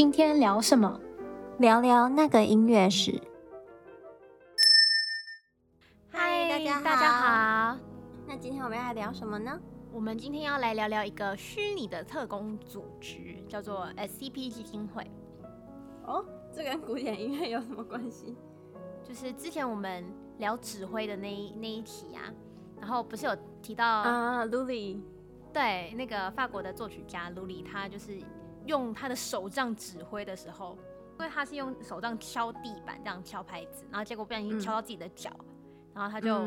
今天聊什么？聊聊那个音乐史。嗨，大家好，大家好。那今天我们要来聊什么呢？我们今天要来聊聊一个虚拟的特工组织，叫做 SCP 基金会。哦，这跟古典音乐有什么关系？就是之前我们聊指挥的那一那一题啊，然后不是有提到啊，卢里，对，那个法国的作曲家卢里，他就是。用他的手杖指挥的时候，因为他是用手杖敲地板，这样敲拍子，然后结果不小心敲到自己的脚，嗯，然后他就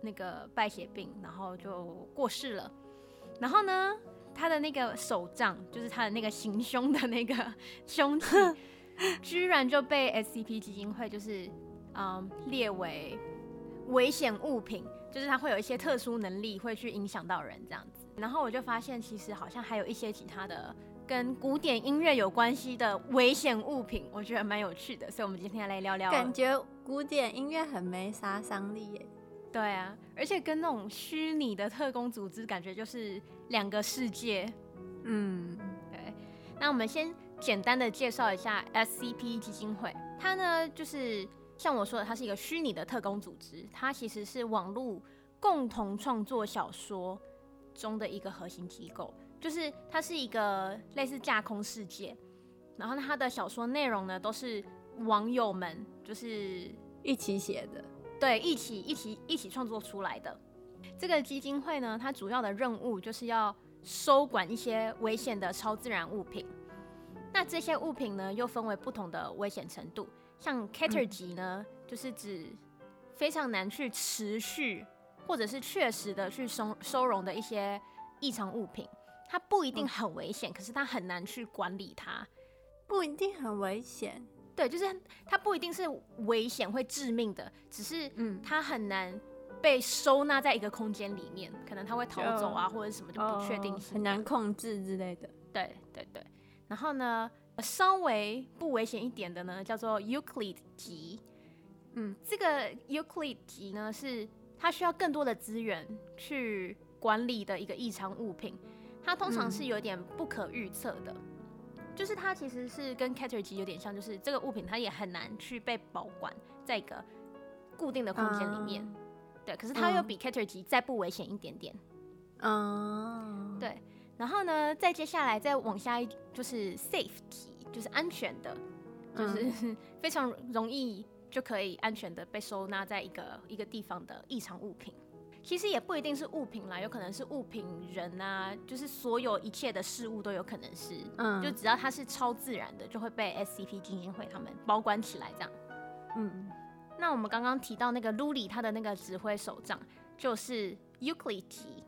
那个败血病，然后就过世了。然后呢，他的那个手杖，就是他的那个行凶的那个凶器，居然就被 SCP 基金会就是嗯列为危险物品，就是他会有一些特殊能力，会去影响到人这样子。然后我就发现，其实好像还有一些其他的。跟古典音乐有关系的危险物品，我觉得蛮有趣的，所以我们今天来聊聊。感觉古典音乐很没杀伤力耶。对啊，而且跟那种虚拟的特工组织，感觉就是两个世界。嗯，对。那我们先简单的介绍一下 SCP 基金会，它呢就是像我说的，它是一个虚拟的特工组织，它其实是网络共同创作小说中的一个核心机构。就是它是一个类似架空世界，然后它的小说内容呢都是网友们就是一起写的，对，一起一起一起创作出来的。这个基金会呢，它主要的任务就是要收管一些危险的超自然物品。那这些物品呢，又分为不同的危险程度，像 Cater 级呢，嗯，就是指非常难去持续或者是确实的去收收容的一些异常物品。它不一定很危险，嗯，可是它很难去管理它。不一定很危险，对，就是它不一定是危险会致命的，只是嗯，它很难被收纳在一个空间里面，可能它会逃走啊，或者什么就不确定性，很难控制之类的。对对对。然后呢，稍微不危险一点的呢，叫做 Euclid 级。嗯，这个 Euclid 级呢，是它需要更多的资源去管理的一个异常物品。它通常是有点不可预测的，嗯，就是它其实是跟 Catergy 有点像，就是这个物品它也很难去被保管在一个固定的空间里面，嗯，对。可是它又比 Catergy 再不危险一点点，嗯，对。然后呢，再接下来再往下一就是 Safe 级，就是安全的，就是 非常容易就可以安全的被收纳在一个一个地方的异常物品。其实也不一定是物品啦，有可能是物品、人啊，就是所有一切的事物都有可能是，嗯，就只要它是超自然的，就会被 SCP 基金会他们保管起来这样。嗯，那我们刚刚提到那个 Luli 他的那个指挥手杖就是 Euclid 级，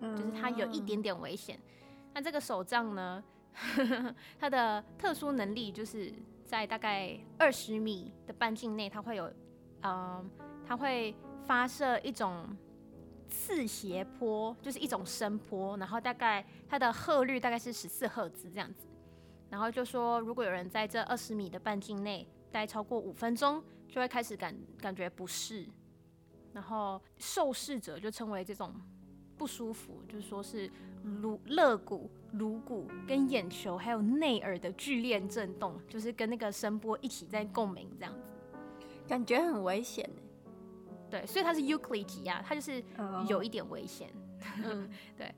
就是它有一点点危险。那这个手杖呢，它的特殊能力就是在大概二十米的半径内，它会有，嗯，它会。发射一种次谐波，就是一种声波，然后大概它的赫率大概是十四赫兹这样子，然后就说如果有人在这二十米的半径内待超过五分钟，就会开始感感觉不适，然后受试者就称为这种不舒服，就是说是颅肋骨、颅骨跟眼球还有内耳的剧烈震动，就是跟那个声波一起在共鸣这样子，感觉很危险。对，所以它是 Euclid 级啊，它就是有一点危险。Oh. 嗯，对。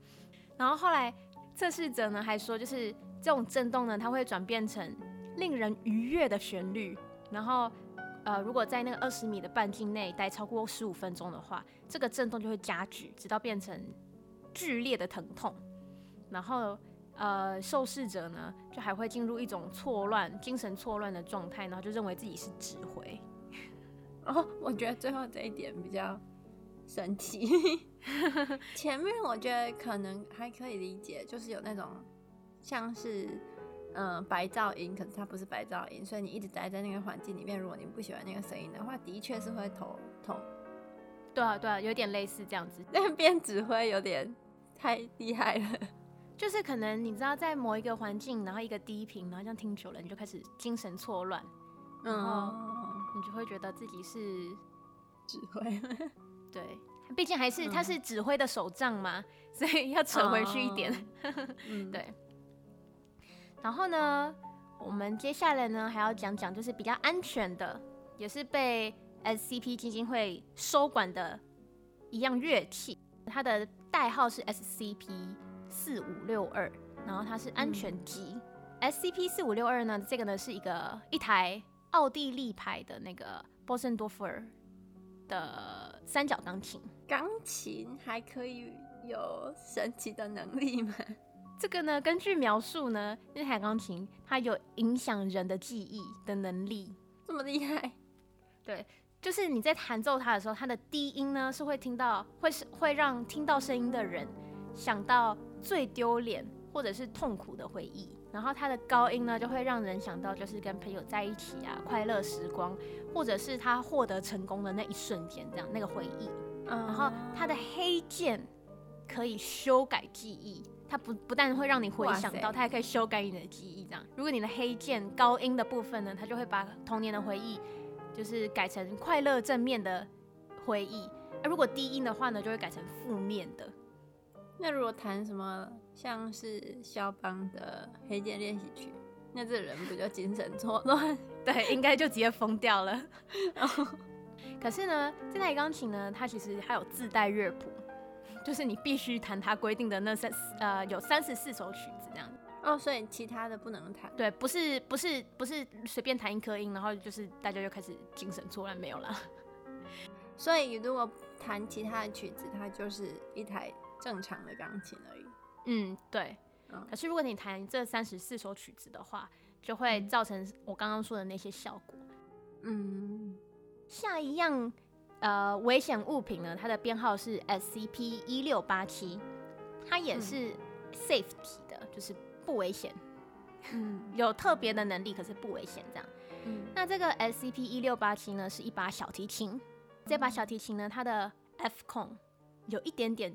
然后后来测试者呢还说，就是这种震动呢，它会转变成令人愉悦的旋律。然后呃，如果在那个二十米的半径内待超过十五分钟的话，这个震动就会加剧，直到变成剧烈的疼痛。然后呃，受试者呢就还会进入一种错乱、精神错乱的状态，然后就认为自己是指挥。哦，我觉得最后这一点比较神奇。前面我觉得可能还可以理解，就是有那种像是嗯、呃、白噪音，可是它不是白噪音，所以你一直待在那个环境里面，如果你不喜欢那个声音的话，的确是会头痛。对啊，对啊，有点类似这样子。那边指挥有点太厉害了，就是可能你知道在某一个环境，然后一个低频，然后这样听久了，你就开始精神错乱，嗯。你就会觉得自己是 指挥，对，毕竟还是他是指挥的手杖嘛，所以要扯回去一点。嗯、对。然后呢，我们接下来呢还要讲讲，就是比较安全的，也是被 SCP 基金会收管的一样乐器，它的代号是 SCP 四五六二，然后它是安全机。嗯、SCP 四五六二呢，这个呢是一个一台奥地利牌的那个 Bösendorfer 的三角钢琴。钢琴还可以有神奇的能力吗？这个呢，根据描述呢，那台钢琴它有影响人的记忆的能力，这么厉害？对，就是你在弹奏它的时候，它的低音呢是会听到，会是会让听到声音的人想到最丢脸或者是痛苦的回忆，然后它的高音呢就会让人想到就是跟朋友在一起啊，快乐时光，或者是他获得成功的那一瞬间，这样那个回忆。然后它的黑键可以修改记忆。它不不但会让你回想到，它还可以修改你的记忆。这样，如果你的黑键高音的部分呢，它就会把童年的回忆，就是改成快乐正面的回忆；而如果低音的话呢，就会改成负面的。那如果弹什么像是肖邦的黑键练习曲，那这人不就精神错乱？对，应该就直接疯掉了。可是呢，这台钢琴呢，它其实还有自带乐谱。就是你必须弹它规定的那三呃有三十四首曲子这样哦，所以其他的不能弹。对，不是不是不是随便弹一颗音，然后就是大家就开始精神错乱没有了。所以如果弹其他的曲子，它就是一台正常的钢琴而已。嗯，对。嗯、可是如果你弹这三十四首曲子的话，就会造成我刚刚说的那些效果。嗯，下一样。呃，危险物品呢，它的编号是 SCP 一六八七，它也是 safety 的，嗯、就是不危险，嗯，有特别的能力，可是不危险这样。嗯，那这个 SCP 一六八七呢，是一把小提琴，这把小提琴呢，它的 F 控有一点点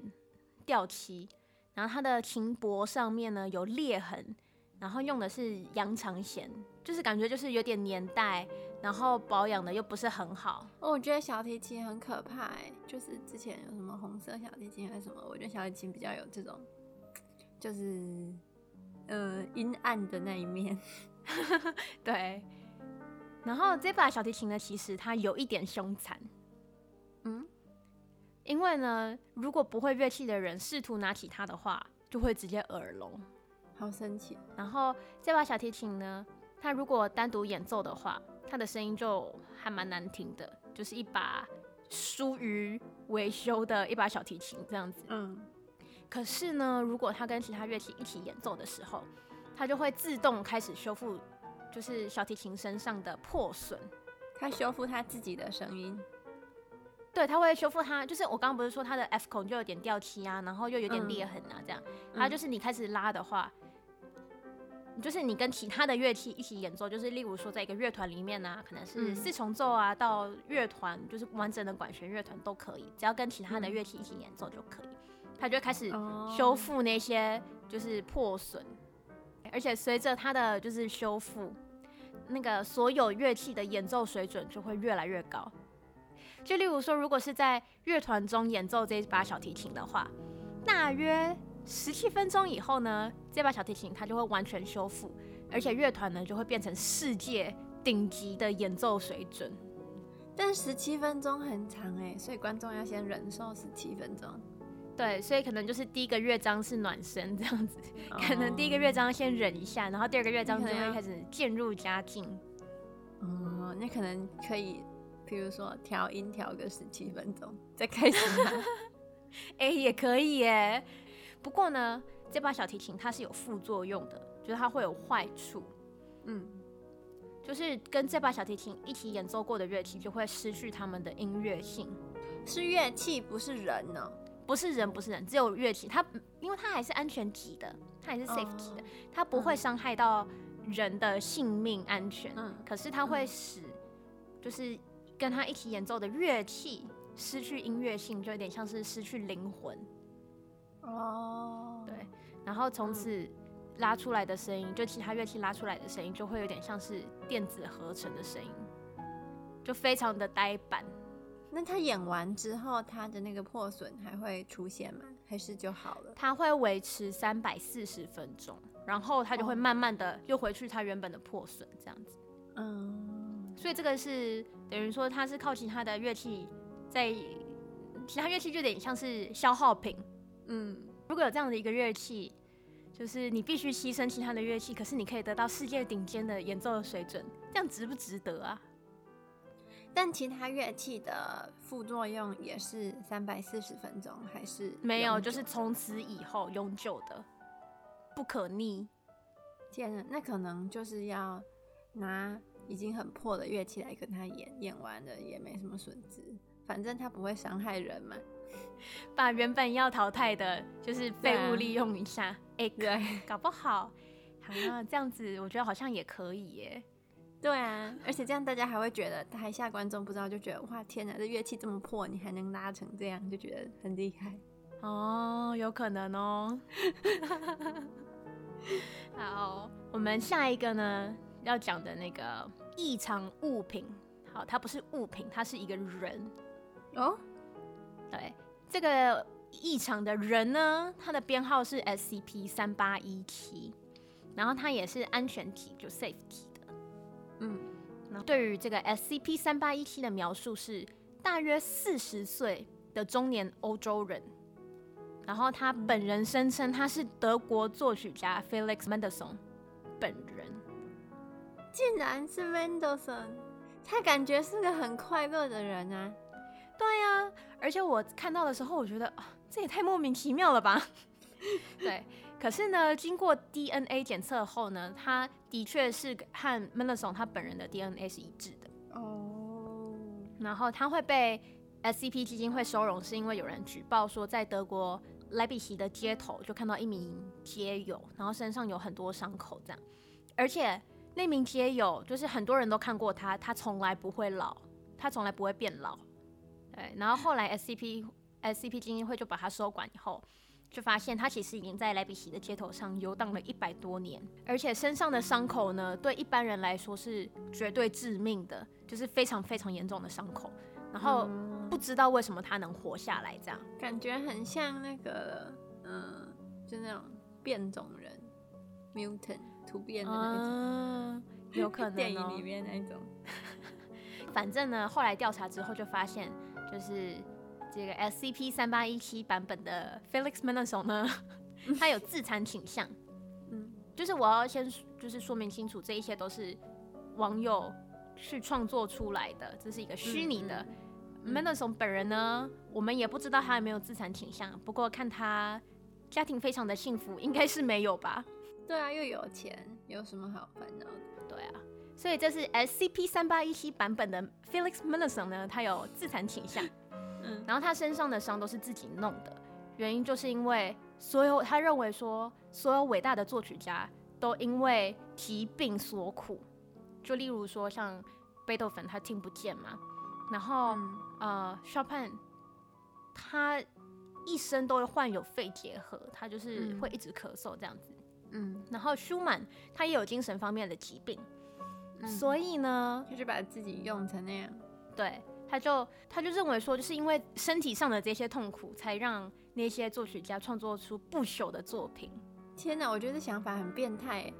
掉漆，然后它的琴脖上面呢有裂痕，然后用的是羊肠弦，就是感觉就是有点年代。然后保养的又不是很好，哦，我觉得小提琴很可怕哎，就是之前有什么红色小提琴还是什么，我觉得小提琴比较有这种，就是呃阴暗的那一面，对。然后这把小提琴呢，其实它有一点凶残，嗯，因为呢，如果不会乐器的人试图拿起它的话，就会直接耳聋，好神奇。然后这把小提琴呢，它如果单独演奏的话，它的声音就还蛮难听的，就是一把疏于维修的一把小提琴这样子。嗯。可是呢，如果它跟其他乐器一起演奏的时候，它就会自动开始修复，就是小提琴身上的破损。它修复它自己的声音。对，它会修复它，就是我刚刚不是说它的 F 孔就有点掉漆啊，然后又有点裂痕啊，这样。它就是你开始拉的话。就是你跟其他的乐器一起演奏，就是例如说在一个乐团里面呢、啊，可能是四重奏啊，到乐团就是完整的管弦乐团都可以，只要跟其他的乐器一起演奏就可以。它就开始修复那些就是破损，而且随着它的就是修复，那个所有乐器的演奏水准就会越来越高。就例如说，如果是在乐团中演奏这把小提琴的话，大约。十七分钟以后呢，这把小提琴它就会完全修复，而且乐团呢就会变成世界顶级的演奏水准。但十七分钟很长哎，所以观众要先忍受十七分钟。对，所以可能就是第一个乐章是暖身这样子，哦、可能第一个乐章先忍一下，然后第二个乐章就会开始渐入佳境。哦，那可能可以，比如说调音调个十七分钟再开始。哎、欸，也可以耶。不过呢，这把小提琴它是有副作用的，就是它会有坏处。嗯，就是跟这把小提琴一起演奏过的乐器就会失去它们的音乐性。是乐器，不是人呢、喔？不是人，不是人，只有乐器。它因为它还是安全级的，它还是 safe 级的，它不会伤害到人的性命安全。嗯，可是它会使，就是跟他一起演奏的乐器失去音乐性，就有点像是失去灵魂。哦，oh. 对，然后从此拉出来的声音，嗯、就其他乐器拉出来的声音，就会有点像是电子合成的声音，就非常的呆板。那他演完之后，他的那个破损还会出现吗？还是就好了？他会维持三百四十分钟，然后他就会慢慢的又回去他原本的破损这样子。嗯，所以这个是等于说它是靠其他的乐器在，其他乐器就有点像是消耗品。嗯，如果有这样的一个乐器，就是你必须牺牲其他的乐器，可是你可以得到世界顶尖的演奏的水准，这样值不值得啊？但其他乐器的副作用也是三百四十分钟，还是没有？就是从此以后永久的，不可逆。天哪，那可能就是要拿已经很破的乐器来跟他演，演完了也没什么损失，反正他不会伤害人嘛。把原本要淘汰的，就是废物利用一下，哎、啊，欸、对，搞不好，好啊这样子，我觉得好像也可以耶。对啊，而且这样大家还会觉得台下观众不知道就觉得哇天哪，这乐器这么破，你还能拉成这样，就觉得很厉害哦，有可能哦。好，我们下一个呢要讲的那个异常物品，好，它不是物品，它是一个人。哦。对，这个异常的人呢，它的编号是 SCP 三八一七，然后它也是安全体，就 safety。嗯，那对于这个 SCP 三八一七的描述是大约四十岁的中年欧洲人，然后他本人声称他是德国作曲家 Felix Mendelssohn 本人，竟然是 Mendelssohn，他感觉是个很快乐的人啊。对呀、啊，而且我看到的时候，我觉得啊，这也太莫名其妙了吧。对。可是呢，经过 DNA 检测后呢，他的确是和 Mendelssohn 他本人的 DNA 是一致的。哦。然后他会被 SCP 基金会收容，是因为有人举报说，在德国莱比锡的街头就看到一名街友，然后身上有很多伤口，这样。而且那名街友就是很多人都看过他，他从来不会老，他从来不会变老。对。然后后来 SCP SCP 基金会就把他收管以后。就发现他其实已经在莱比锡的街头上游荡了一百多年，而且身上的伤口呢，对一般人来说是绝对致命的，就是非常非常严重的伤口。然后不知道为什么他能活下来，这样感觉很像那个，嗯，就那种变种人，mutant 突变的那种，嗯、有可能、哦、电影里面那种。反正呢，后来调查之后就发现，就是。这个 SCP 三八一七版本的 Felix Mendelssohn 呢，他有自残倾向。嗯，就是我要先就是说明清楚，这一些都是网友去创作出来的，这是一个虚拟的。Mendelssohn 本人呢，我们也不知道他有没有自残倾向，不过看他家庭非常的幸福，应该是没有吧？对啊，又有钱，有什么好烦恼的？对啊，所以这是 SCP 三八一七版本的 Felix Mendelssohn 呢，他有自残倾向。嗯，然后他身上的伤都是自己弄的，原因就是因为所有他认为说所有伟大的作曲家都因为疾病所苦，就例如说像贝多芬他听不见嘛，然后、嗯、呃肖潘他一生都会患有肺结核，他就是会一直咳嗽这样子，嗯，然后舒曼他也有精神方面的疾病，嗯、所以呢，就是把自己用成那样，对。他就他就认为说，就是因为身体上的这些痛苦，才让那些作曲家创作出不朽的作品。天哪，我觉得这想法很变态。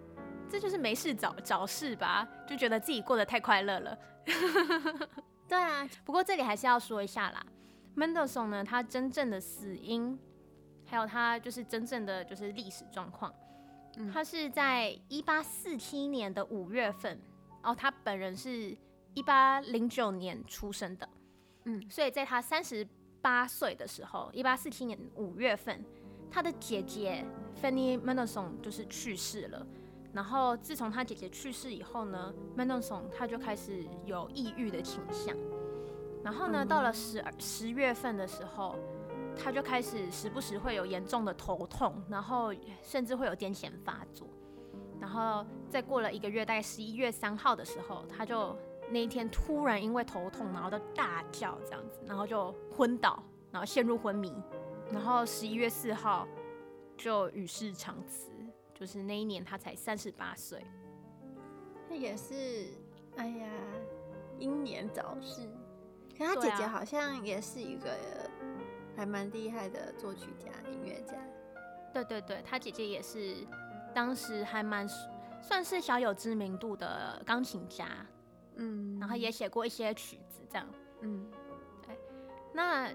这就是没事找找事吧，就觉得自己过得太快乐了。对啊，不过这里还是要说一下啦，Mendelssohn 呢，他真正的死因，还有他就是真正的就是历史状况，嗯、他是在一八四七年的五月份，哦，他本人是。一八零九年出生的，嗯，所以在他三十八岁的时候，一八四七年五月份，他的姐姐 Fanny Mendelssohn 就是去世了。然后自从他姐姐去世以后呢，Mendelssohn 他就开始有抑郁的倾向。然后呢，到了十二十月份的时候，他就开始时不时会有严重的头痛，然后甚至会有癫痫发作。然后再过了一个月，大概十一月三号的时候，他就。那一天突然因为头痛，然后就大叫这样子，然后就昏倒，然后陷入昏迷，然后十一月四号就与世长辞，就是那一年他才三十八岁。那也是，哎呀，英年早逝。可他姐姐好像也是一个还蛮厉害的作曲家、音乐家。对对对，他姐姐也是当时还蛮算是小有知名度的钢琴家，嗯，然后也写过一些曲子，这样，嗯，对。那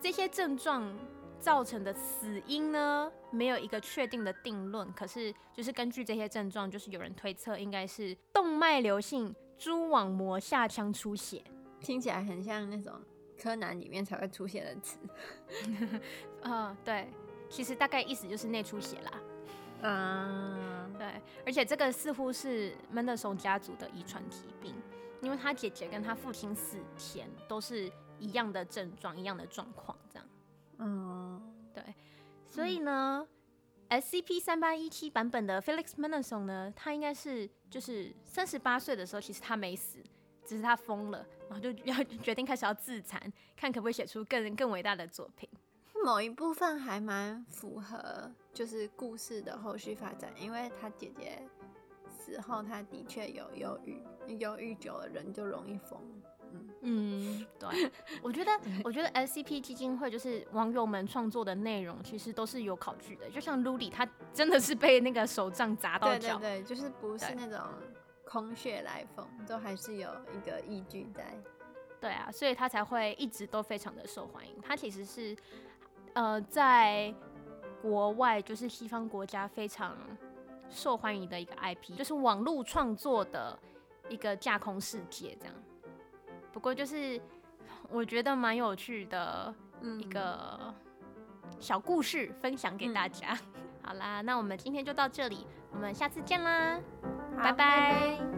这些症状造成的死因呢，没有一个确定的定论。可是，就是根据这些症状，就是有人推测应该是动脉瘤性蛛网膜下腔出血，听起来很像那种柯南里面才会出现的词。嗯，对，其实大概意思就是内出血啦。嗯，对，而且这个似乎是门德松家族的遗传疾病，因为他姐姐跟他父亲死前都是一样的症状，一样的状况，这样。嗯，对，所以呢，嗯，SCP 三八一七版本的 Felix Mendelssohn 呢，他应该是就是三十八岁的时候，其实他没死，只是他疯了，然后就要决定开始要自残，看可不可以写出更更伟大的作品。某一部分还蛮符合，就是故事的后续发展，因为他姐姐死后，他的确有忧郁，忧郁久了人就容易疯。嗯，对，我觉得，我觉得 SCP 基金会就是网友们创作的内容，其实都是有考据的。就像 Luli，他真的是被那个手杖砸到脚，对对对，就是不是那种空穴来风，都还是有一个依据在。对啊，所以他才会一直都非常的受欢迎。他其实是，呃，在国外就是西方国家非常受欢迎的一个 IP，就是网络创作的一个架空世界这样。不过就是我觉得蛮有趣的一个小故事，分享给大家。嗯、好啦，那我们今天就到这里，我们下次见啦，拜拜。